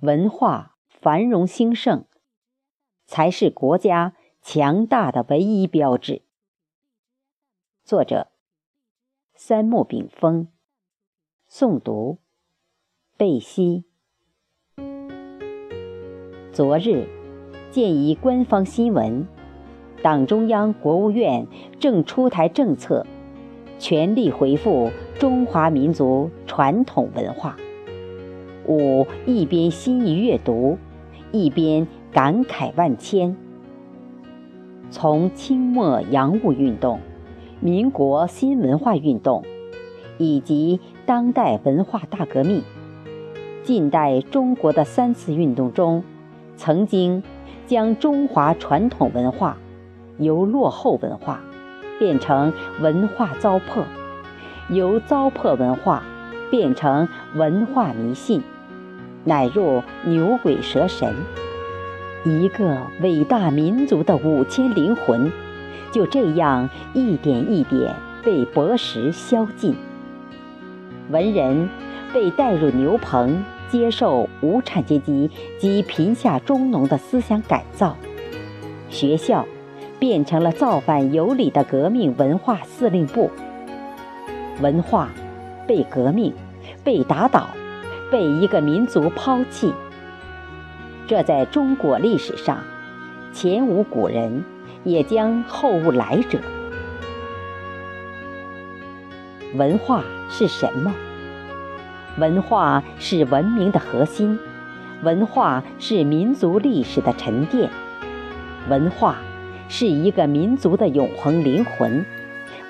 文化繁荣兴盛，才是国家强大的唯一标志。作者：三木炳峰，诵读：贝西。昨日，见一官方新闻，党中央、国务院正出台政策，全力恢复中华民族传统文化。我一边心意阅读，一边感慨万千。从清末洋务运动、民国新文化运动，以及当代文化大革命，近代中国的三次运动中，曾经将中华传统文化由落后文化变成文化糟粕，由糟粕文化变成文化迷信。乃入牛鬼蛇神，一个伟大民族的五千灵魂，就这样一点一点被薄蚀消尽。文人被带入牛棚，接受无产阶级及贫下中农的思想改造；学校变成了造反有理的革命文化司令部。文化被革命，被打倒。被一个民族抛弃，这在中国历史上前无古人，也将后无来者。文化是什么？文化是文明的核心，文化是民族历史的沉淀，文化是一个民族的永恒灵魂，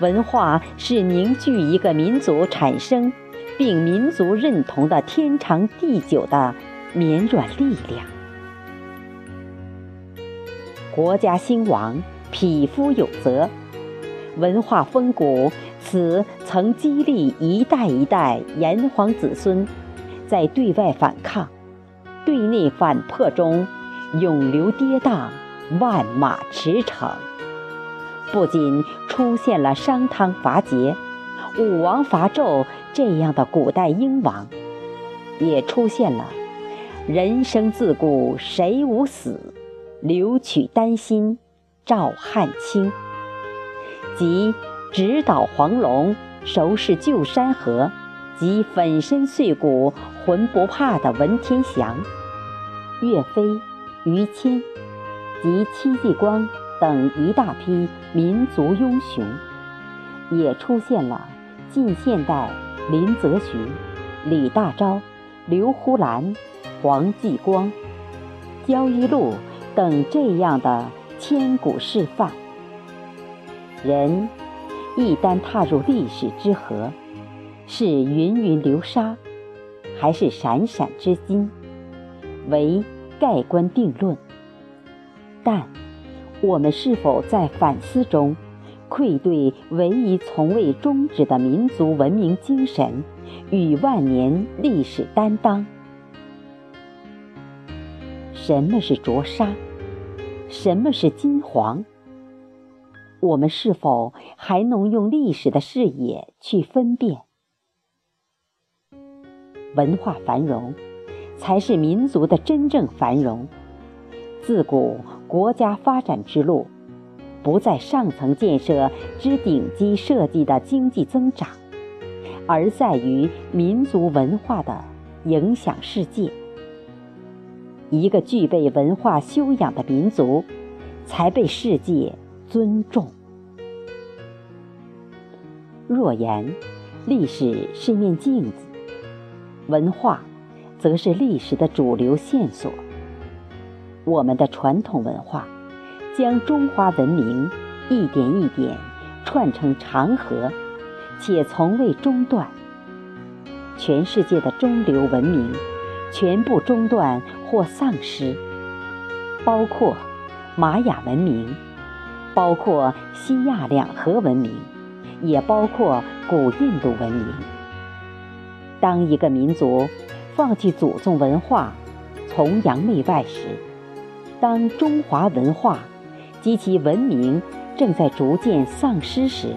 文化是凝聚一个民族产生。并民族认同的天长地久的绵软力量。国家兴亡，匹夫有责。文化风骨，此曾激励一代一代炎黄子孙，在对外反抗、对内反破中，永流跌宕，万马驰骋。不仅出现了商汤伐桀。武王伐纣这样的古代英王，也出现了“人生自古谁无死，留取丹心照汗青”，即直捣黄龙、收拾旧山河，及粉身碎骨浑不怕的文天祥、岳飞、于谦及戚继光等一大批民族英雄，也出现了。近现代，林则徐、李大钊、刘胡兰、黄继光、焦裕禄等这样的千古示范。人一旦踏入历史之河，是芸芸流沙，还是闪闪之金，为盖棺定论。但我们是否在反思中？愧对唯一从未终止的民族文明精神与万年历史担当。什么是灼沙？什么是金黄？我们是否还能用历史的视野去分辨？文化繁荣，才是民族的真正繁荣。自古国家发展之路。不在上层建设之顶级设计的经济增长，而在于民族文化的影响世界。一个具备文化修养的民族，才被世界尊重。若言历史是面镜子，文化则是历史的主流线索。我们的传统文化。将中华文明一点一点串成长河，且从未中断。全世界的中流文明全部中断或丧失，包括玛雅文明，包括西亚两河文明，也包括古印度文明。当一个民族放弃祖宗文化，崇洋媚外时，当中华文化。及其文明正在逐渐丧失时，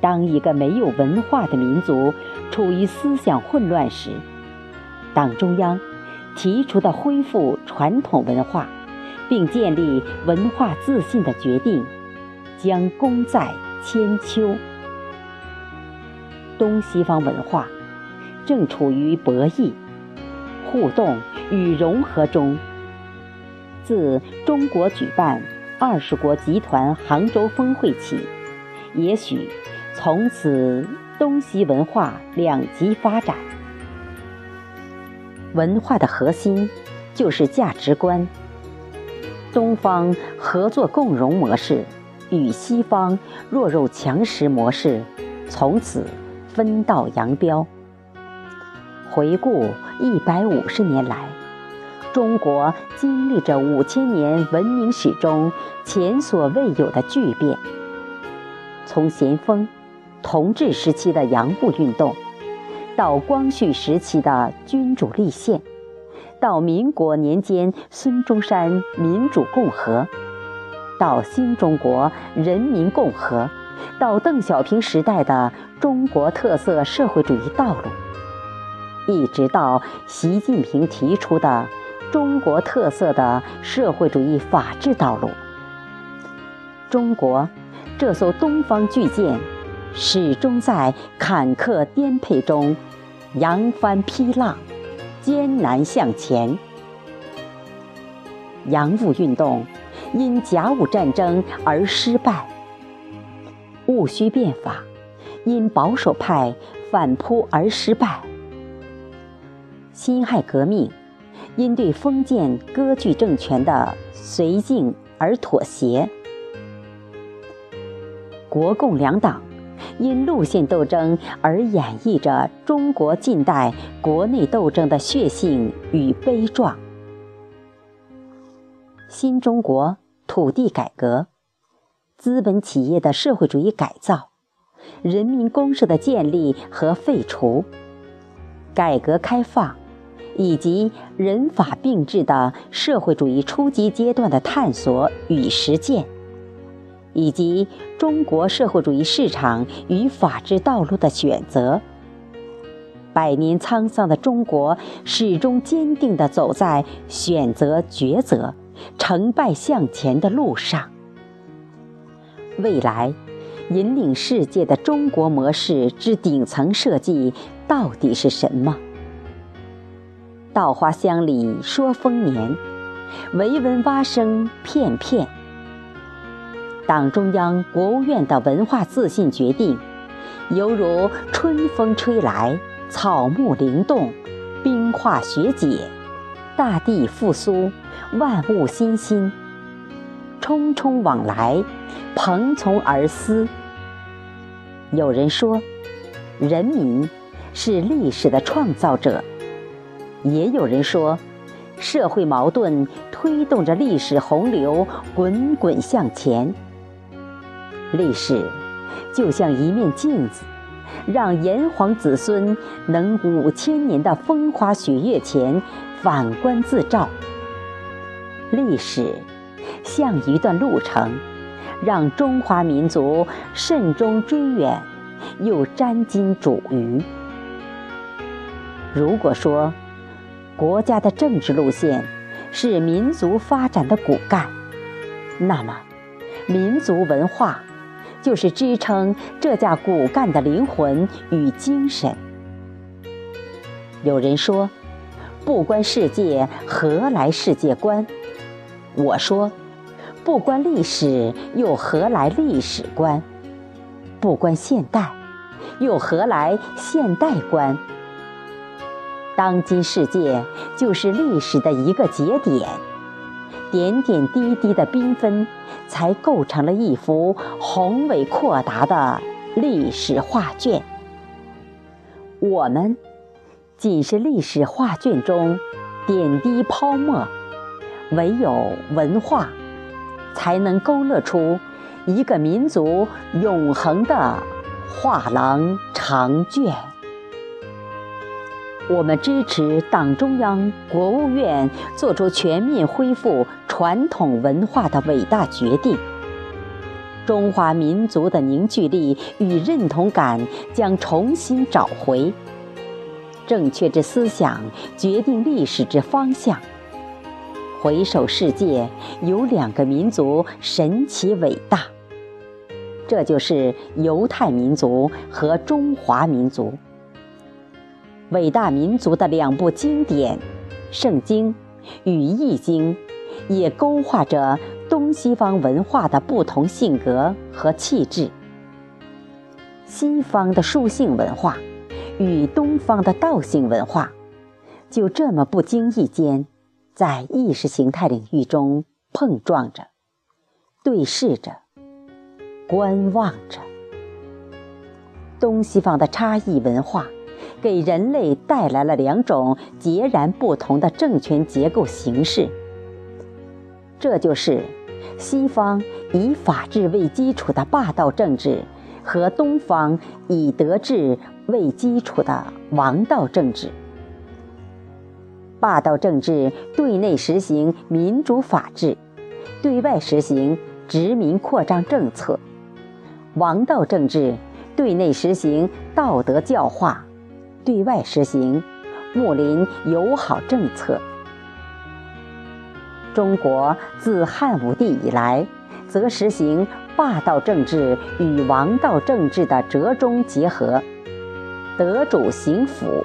当一个没有文化的民族处于思想混乱时，党中央提出的恢复传统文化，并建立文化自信的决定，将功在千秋。东西方文化正处于博弈、互动与融合中。自中国举办二十国集团杭州峰会起，也许从此东西文化两极发展。文化的核心就是价值观。东方合作共荣模式与西方弱肉强食模式从此分道扬镳。回顾一百五十年来。中国经历着五千年文明史中前所未有的巨变。从咸丰、同治时期的洋务运动，到光绪时期的君主立宪，到民国年间孙中山民主共和，到新中国人民共和，到邓小平时代的中国特色社会主义道路，一直到习近平提出的。中国特色的社会主义法治道路，中国这艘东方巨舰始终在坎坷颠沛中扬帆劈浪，艰难向前。洋务运动因甲午战争而失败，戊戌变法因保守派反扑而失败，辛亥革命。因对封建割据政权的绥靖而妥协，国共两党因路线斗争而演绎着中国近代国内斗争的血性与悲壮。新中国土地改革、资本企业的社会主义改造、人民公社的建立和废除、改革开放。以及人法并治的社会主义初级阶段的探索与实践，以及中国社会主义市场与法治道路的选择。百年沧桑的中国始终坚定地走在选择、抉择、成败向前的路上。未来，引领世界的中国模式之顶层设计到底是什么？稻花香里说丰年，惟闻蛙声片片。党中央、国务院的文化自信决定，犹如春风吹来，草木灵动，冰化雪解，大地复苏，万物欣欣，匆匆往来，蓬从而思。有人说，人民是历史的创造者。也有人说，社会矛盾推动着历史洪流滚滚向前。历史就像一面镜子，让炎黄子孙能五千年的风花雪月前反观自照。历史像一段路程，让中华民族慎终追远，又沾襟煮鱼。如果说，国家的政治路线是民族发展的骨干，那么，民族文化就是支撑这架骨干的灵魂与精神。有人说：“不关世界，何来世界观？”我说：“不关历史，又何来历史观？不关现代，又何来现代观？”当今世界就是历史的一个节点，点点滴滴的缤纷，才构成了一幅宏伟阔达的历史画卷。我们仅是历史画卷中点滴泡沫，唯有文化，才能勾勒出一个民族永恒的画廊长卷。我们支持党中央、国务院作出全面恢复传统文化的伟大决定。中华民族的凝聚力与认同感将重新找回。正确之思想决定历史之方向。回首世界，有两个民族神奇伟大，这就是犹太民族和中华民族。伟大民族的两部经典《圣经》与《易经》，也勾画着东西方文化的不同性格和气质。西方的书性文化与东方的道性文化，就这么不经意间，在意识形态领域中碰撞着、对视着、观望着。东西方的差异文化，给人类带来了两种截然不同的政权结构形式。这就是西方以法治为基础的霸道政治。和东方以德治为基础的王道政治，霸道政治对内实行民主法治，对外实行殖民扩张政策；王道政治对内实行道德教化，对外实行睦邻友好政策。中国自汉武帝以来，则实行。霸道政治与王道政治的折中结合，德主行辅，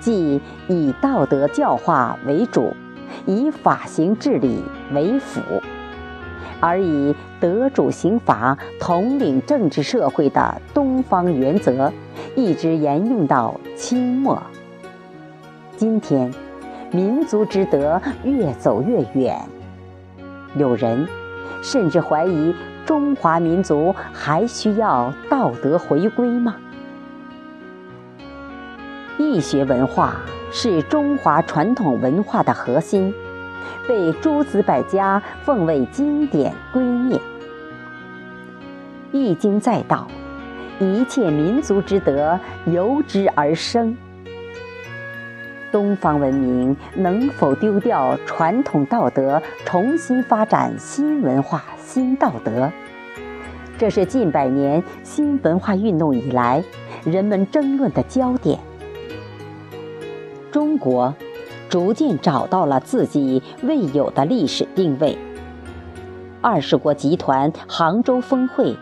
即以道德教化为主，以法行治理为辅，而以德主刑法统领政治社会的东方原则，一直沿用到清末。今天，民族之德越走越远，有人甚至怀疑。中华民族还需要道德回归吗？易学文化是中华传统文化的核心，被诸子百家奉为经典圭臬。易经在道，一切民族之德由之而生。东方文明能否丢掉传统道德，重新发展新文化、新道德？这是近百年新文化运动以来人们争论的焦点。中国逐渐找到了自己未有的历史定位。二十国集团杭州峰会，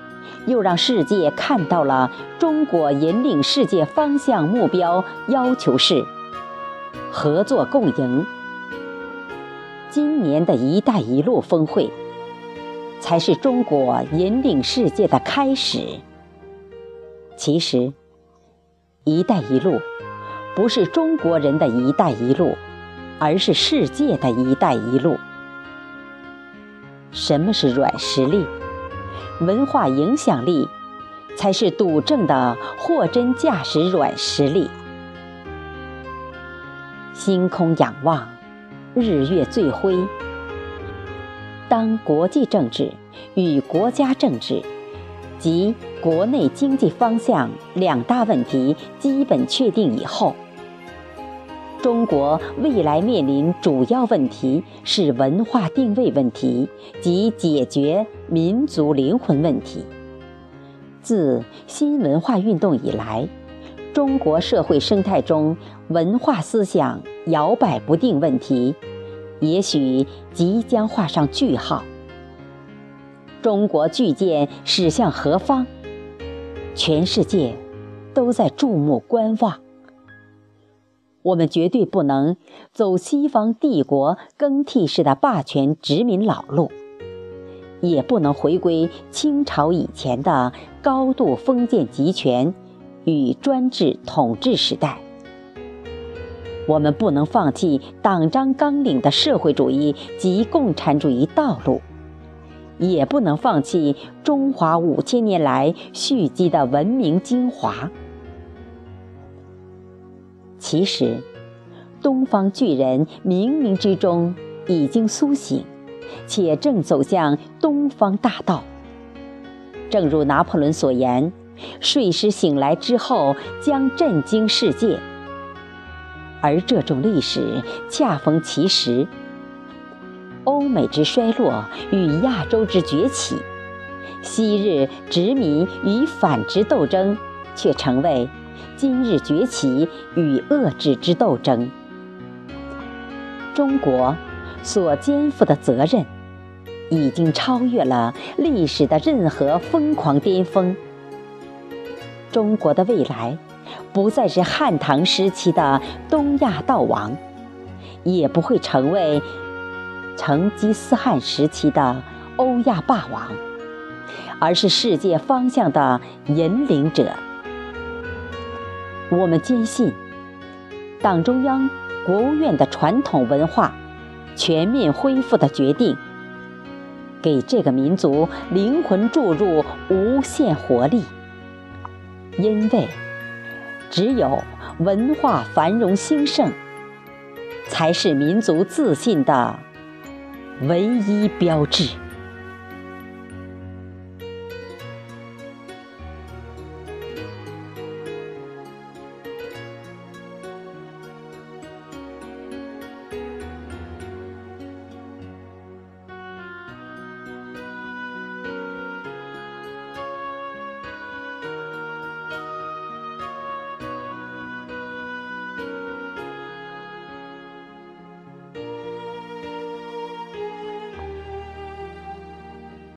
又让世界看到了中国引领世界方向目标要求是。合作共赢。今年的一带一路峰会，才是中国引领世界的开始。其实，一带一路不是中国人的一带一路，而是世界的一带一路。什么是软实力？文化影响力，才是笃正的货真价实软实力。星空仰望，日月最辉。当国际政治与国家政治及国内经济方向两大问题基本确定以后，中国未来面临主要问题是文化定位问题及解决民族灵魂问题。自新文化运动以来。中国社会生态中文化思想摇摆不定问题，也许即将画上句号。中国巨舰驶向何方？全世界都在注目观望。我们绝对不能走西方帝国更替式的霸权殖民老路，也不能回归清朝以前的高度封建集权。与专制统治时代，我们不能放弃党章纲领的社会主义及共产主义道路，也不能放弃中华五千年来蓄积的文明精华。其实，东方巨人冥冥之中已经苏醒，且正走向东方大道。正如拿破仑所言。睡狮醒来之后将震惊世界，而这种历史恰逢其时。欧美之衰落与亚洲之崛起，昔日殖民与反殖斗争，却成为今日崛起与遏制之斗争。中国所肩负的责任，已经超越了历史的任何疯狂巅峰。中国的未来，不再是汉唐时期的东亚道王，也不会成为成吉思汗时期的欧亚霸王，而是世界方向的引领者。我们坚信，党中央、国务院的传统文化全面恢复的决定，给这个民族灵魂注入无限活力。因为，只有文化繁荣兴盛，才是民族自信的唯一标志。